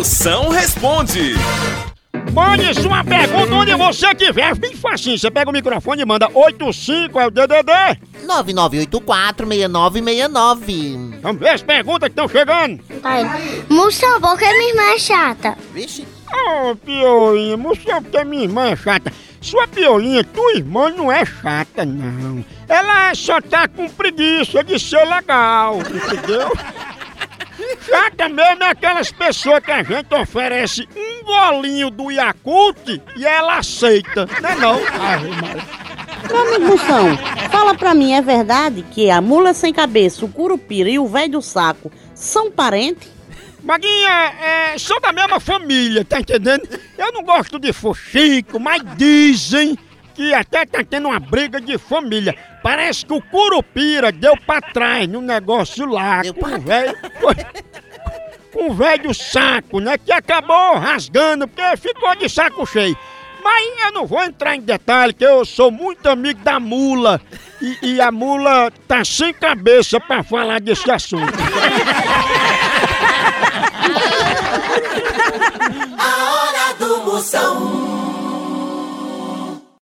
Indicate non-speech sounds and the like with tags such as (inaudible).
Moção responde. Mande sua pergunta onde você quiser. Bem facinho. Você pega o microfone e manda 85 é o DDD. 9984-6969. Vamos ver as perguntas que estão chegando. Pai, Moção, por que minha irmã é chata? Vixe. Ô, Piolinha, mostrou porque minha irmã é chata. Sua Piolinha, tua irmã não é chata, não. Ela só tá com preguiça de ser legal, entendeu? Chata mesmo é aquelas pessoas que a gente oferece um golinho do Yakult e ela aceita, né não? Meu amigo Moção, fala pra mim, é verdade que a mula sem cabeça, o curupira e o velho do saco são parentes? Maguinha, é, são da mesma família, tá entendendo? Eu não gosto de fuxico, mas dizem que até tá tendo uma briga de família. Parece que o Curupira deu pra trás no negócio lá Deu com pra o velho um velho saco, né? Que acabou rasgando, porque ficou de saco cheio. Mas eu não vou entrar em detalhe, que eu sou muito amigo da mula. E, e a mula tá sem cabeça para falar desse assunto. (laughs) A hora do moção.